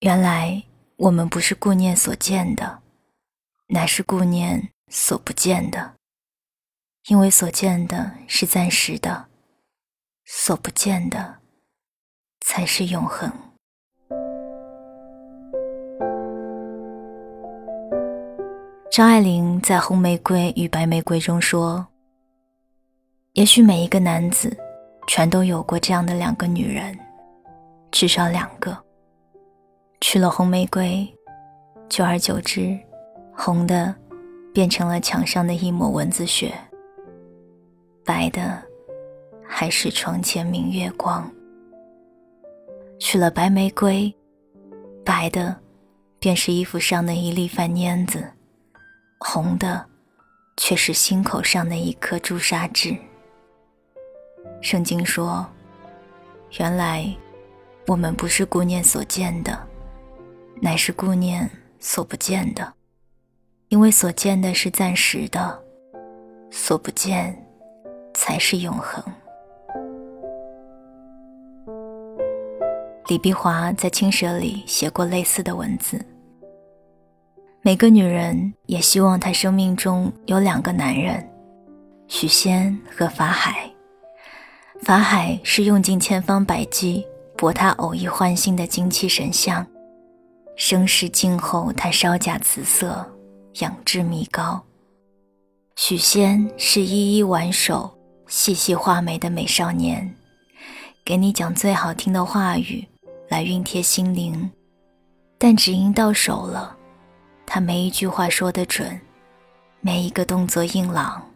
原来我们不是顾念所见的，乃是顾念所不见的。因为所见的是暂时的，所不见的才是永恒。张爱玲在《红玫瑰与白玫瑰》中说：“也许每一个男子，全都有过这样的两个女人，至少两个。娶了红玫瑰，久而久之，红的变成了墙上的一抹蚊子血，白的还是床前明月光。娶了白玫瑰，白的便是衣服上的一粒饭粘子。”红的，却是心口上的一颗朱砂痣。圣经说：“原来我们不是顾念所见的，乃是顾念所不见的，因为所见的是暂时的，所不见才是永恒。”李碧华在《青蛇》里写过类似的文字。每个女人也希望她生命中有两个男人，许仙和法海。法海是用尽千方百计博她偶一欢心的精气神相，生世静候他稍假辞色，仰至弥高。许仙是一一挽手、细细画眉的美少年，给你讲最好听的话语来熨贴心灵，但只因到手了。他每一句话说得准，每一个动作硬朗。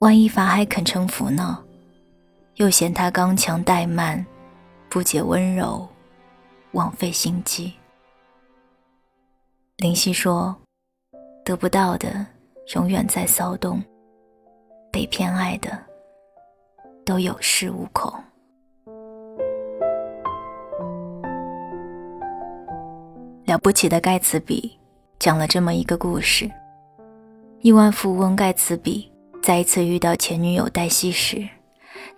万一法海肯臣服呢？又嫌他刚强怠慢，不解温柔，枉费心机。林夕说：“得不到的永远在骚动，被偏爱的都有恃无恐。”了不起的盖茨比讲了这么一个故事：亿万富翁盖茨比在一次遇到前女友黛西时，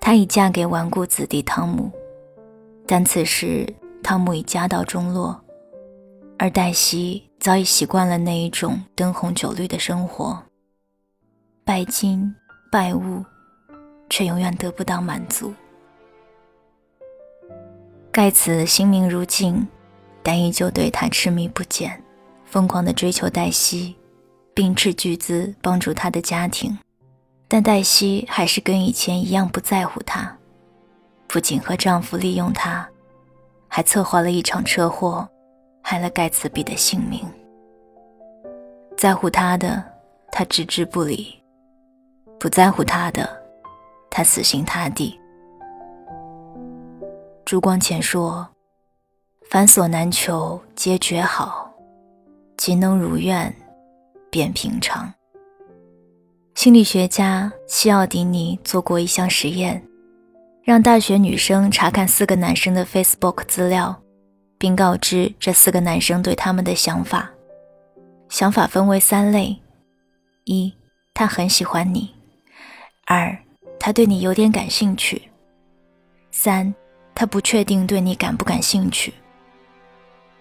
他已嫁给纨绔子弟汤姆，但此时汤姆已家道中落，而黛西早已习惯了那一种灯红酒绿的生活，拜金拜物，却永远得不到满足。盖茨心明如镜。但依旧对他痴迷不减，疯狂地追求黛西，并斥巨资帮助他的家庭。但黛西还是跟以前一样不在乎他，不仅和丈夫利用他，还策划了一场车祸，害了盖茨比的性命。在乎他的，他置之不理；不在乎他的，他死心塌地。朱光潜说。凡所难求，皆绝好；即能如愿，便平常。心理学家西奥迪尼做过一项实验，让大学女生查看四个男生的 Facebook 资料，并告知这四个男生对他们的想法。想法分为三类：一，他很喜欢你；二，他对你有点感兴趣；三，他不确定对你感不感兴趣。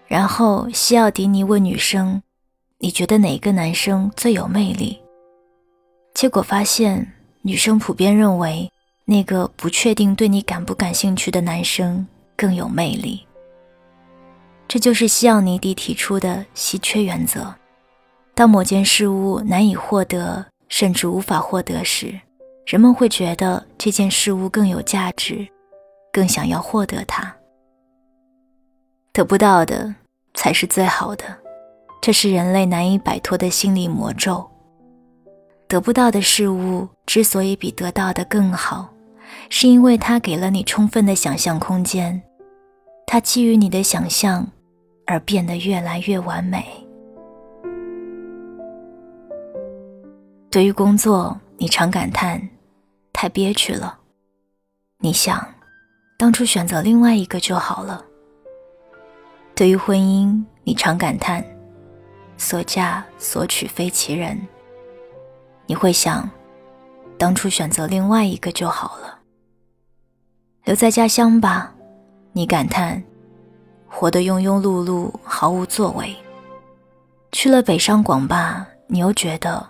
然后西奥迪尼问女生：“你觉得哪个男生最有魅力？”结果发现，女生普遍认为那个不确定对你感不感兴趣的男生更有魅力。这就是西奥尼迪提出的稀缺原则：当某件事物难以获得，甚至无法获得时，人们会觉得这件事物更有价值，更想要获得它。得不到的才是最好的，这是人类难以摆脱的心理魔咒。得不到的事物之所以比得到的更好，是因为它给了你充分的想象空间，它基于你的想象而变得越来越完美。对于工作，你常感叹太憋屈了，你想当初选择另外一个就好了。对于婚姻，你常感叹“所嫁所娶非其人”。你会想，当初选择另外一个就好了。留在家乡吧，你感叹活得庸庸碌碌，毫无作为。去了北上广吧，你又觉得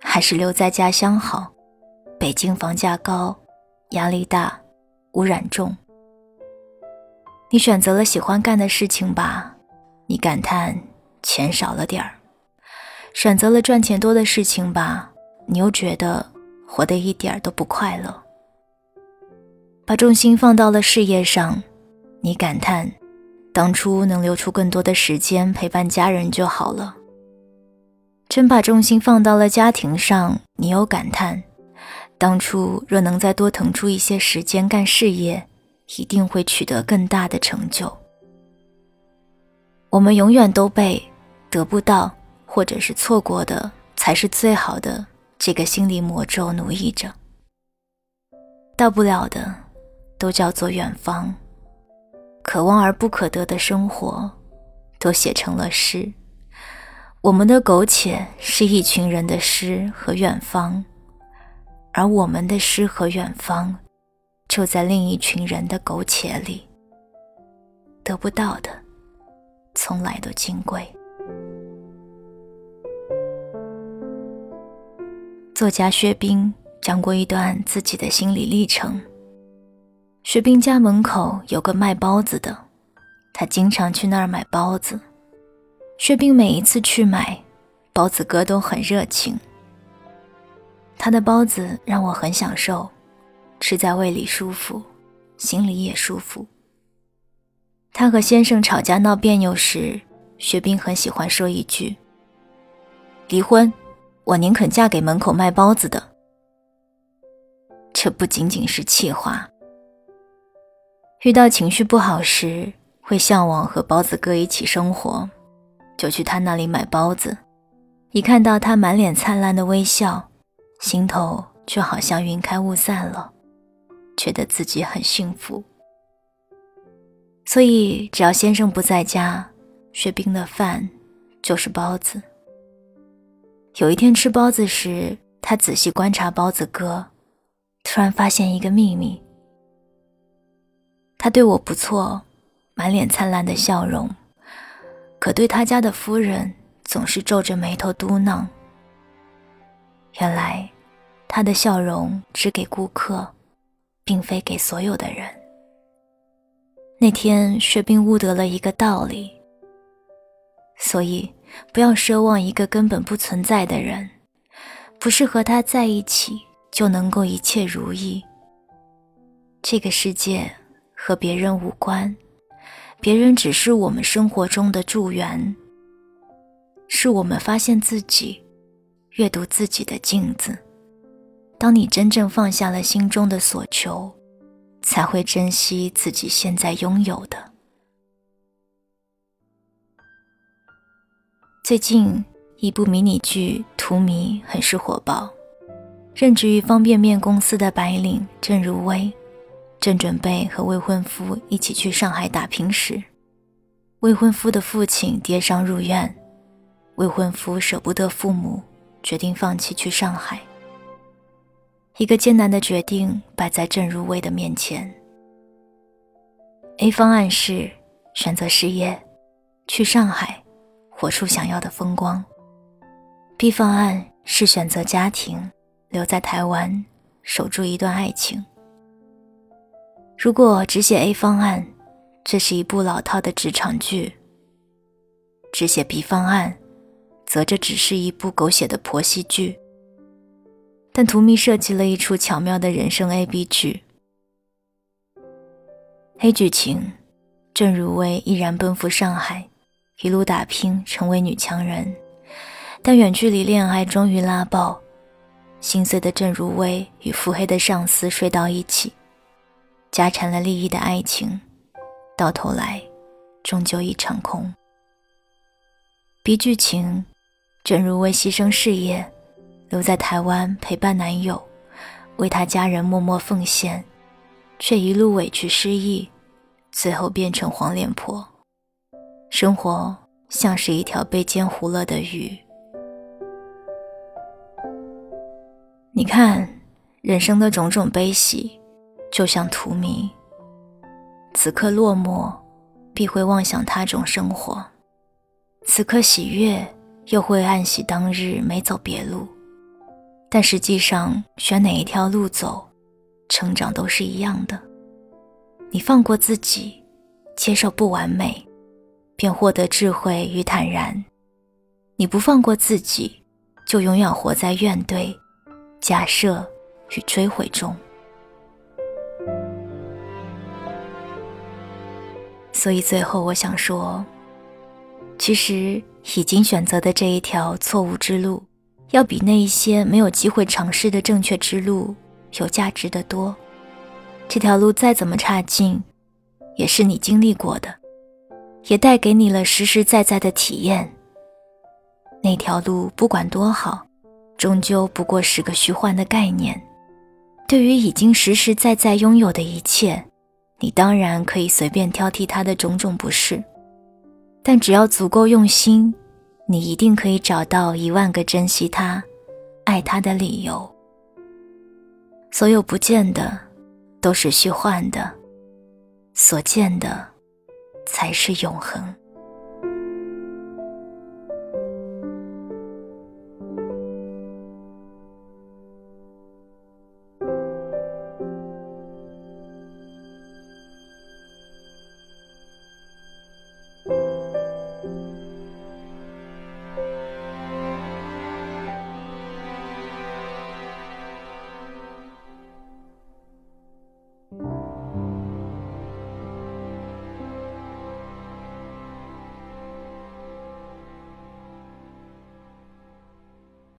还是留在家乡好。北京房价高，压力大，污染重。你选择了喜欢干的事情吧，你感叹钱少了点儿；选择了赚钱多的事情吧，你又觉得活得一点都不快乐。把重心放到了事业上，你感叹，当初能留出更多的时间陪伴家人就好了。真把重心放到了家庭上，你又感叹，当初若能再多腾出一些时间干事业，一定会取得更大的成就。我们永远都被得不到或者是错过的才是最好的这个心理魔咒奴役着，到不了的。都叫做远方，可望而不可得的生活，都写成了诗。我们的苟且是一群人的诗和远方，而我们的诗和远方，就在另一群人的苟且里。得不到的，从来都金贵。作家薛冰讲过一段自己的心理历程。薛冰家门口有个卖包子的，他经常去那儿买包子。薛冰每一次去买，包子哥都很热情。他的包子让我很享受，吃在胃里舒服，心里也舒服。他和先生吵架闹别扭时，薛冰很喜欢说一句：“离婚，我宁肯嫁给门口卖包子的。”这不仅仅是气话。遇到情绪不好时，会向往和包子哥一起生活，就去他那里买包子。一看到他满脸灿烂的微笑，心头就好像云开雾散了，觉得自己很幸福。所以，只要先生不在家，薛冰的饭就是包子。有一天吃包子时，他仔细观察包子哥，突然发现一个秘密。他对我不错，满脸灿烂的笑容，可对他家的夫人总是皱着眉头嘟囔。原来，他的笑容只给顾客，并非给所有的人。那天，薛冰悟得了一个道理。所以，不要奢望一个根本不存在的人，不是和他在一起就能够一切如意。这个世界。和别人无关，别人只是我们生活中的助缘，是我们发现自己、阅读自己的镜子。当你真正放下了心中的所求，才会珍惜自己现在拥有的。最近一部迷你剧《荼蘼》很是火爆，任职于方便面公司的白领郑如薇。正准备和未婚夫一起去上海打拼时，未婚夫的父亲跌伤入院，未婚夫舍不得父母，决定放弃去上海。一个艰难的决定摆在郑如薇的面前。A 方案是选择事业，去上海，活出想要的风光；B 方案是选择家庭，留在台湾，守住一段爱情。如果只写 A 方案，这是一部老套的职场剧；只写 B 方案，则这只是一部狗血的婆媳剧。但图迷设计了一出巧妙的人生 A B 剧。黑剧情：郑如薇毅然奔赴上海，一路打拼，成为女强人。但远距离恋爱终于拉爆，心碎的郑如薇与腹黑的上司睡到一起。家产了利益的爱情，到头来终究一场空。B 剧情，正如为牺牲事业，留在台湾陪伴男友，为他家人默默奉献，却一路委屈失意，最后变成黄脸婆。生活像是一条被煎糊了的鱼。你看，人生的种种悲喜。就像荼蘼，此刻落寞，必会妄想他种生活；此刻喜悦，又会暗喜当日没走别路。但实际上，选哪一条路走，成长都是一样的。你放过自己，接受不完美，便获得智慧与坦然；你不放过自己，就永远活在怨怼、假设与追悔中。所以最后，我想说，其实已经选择的这一条错误之路。要比那一些没有机会尝试的正确之路有价值的多。这条路再怎么差劲，也是你经历过的，也带给你了实实在在的体验。那条路不管多好，终究不过是个虚幻的概念。对于已经实实在在拥有的一切，你当然可以随便挑剔他的种种不适，但只要足够用心。你一定可以找到一万个珍惜他、爱他的理由。所有不见的都是虚幻的，所见的才是永恒。